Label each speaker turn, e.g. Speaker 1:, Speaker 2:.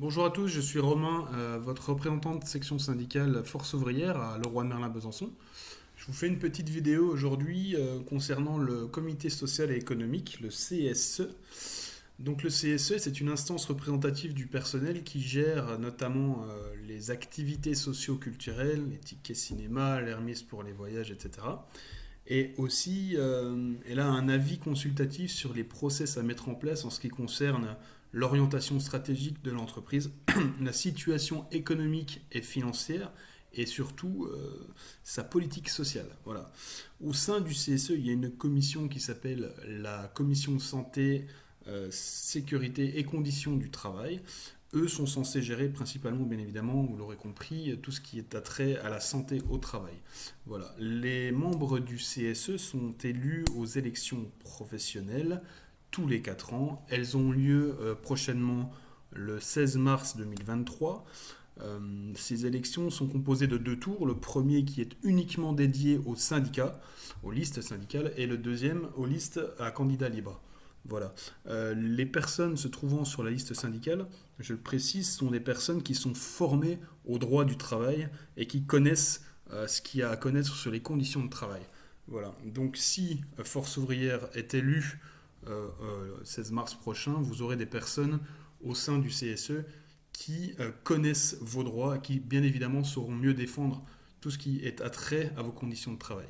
Speaker 1: Bonjour à tous, je suis Romain, euh, votre représentant de section syndicale Force ouvrière à Leroy Merlin Besançon. Je vous fais une petite vidéo aujourd'hui euh, concernant le comité social et économique, le CSE. Donc le CSE, c'est une instance représentative du personnel qui gère notamment euh, les activités socio-culturelles, les tickets cinéma, l'hermis pour les voyages, etc. Et aussi, elle a un avis consultatif sur les process à mettre en place en ce qui concerne l'orientation stratégique de l'entreprise, la situation économique et financière et surtout euh, sa politique sociale. Voilà. Au sein du CSE, il y a une commission qui s'appelle la commission santé, euh, sécurité et conditions du travail. Eux sont censés gérer principalement, bien évidemment, vous l'aurez compris, tout ce qui est attrait à la santé au travail. Voilà. Les membres du CSE sont élus aux élections professionnelles tous les 4 ans. Elles ont lieu euh, prochainement le 16 mars 2023. Euh, ces élections sont composées de deux tours. Le premier qui est uniquement dédié aux syndicats, aux listes syndicales, et le deuxième aux listes à candidats libres. Voilà. Euh, les personnes se trouvant sur la liste syndicale, je le précise, sont des personnes qui sont formées au droit du travail et qui connaissent ce qu'il y a à connaître sur les conditions de travail. Voilà. Donc si Force ouvrière est élue 16 euh, mars prochain, vous aurez des personnes au sein du CSE qui euh, connaissent vos droits, qui bien évidemment sauront mieux défendre tout ce qui est attrait à vos conditions de travail.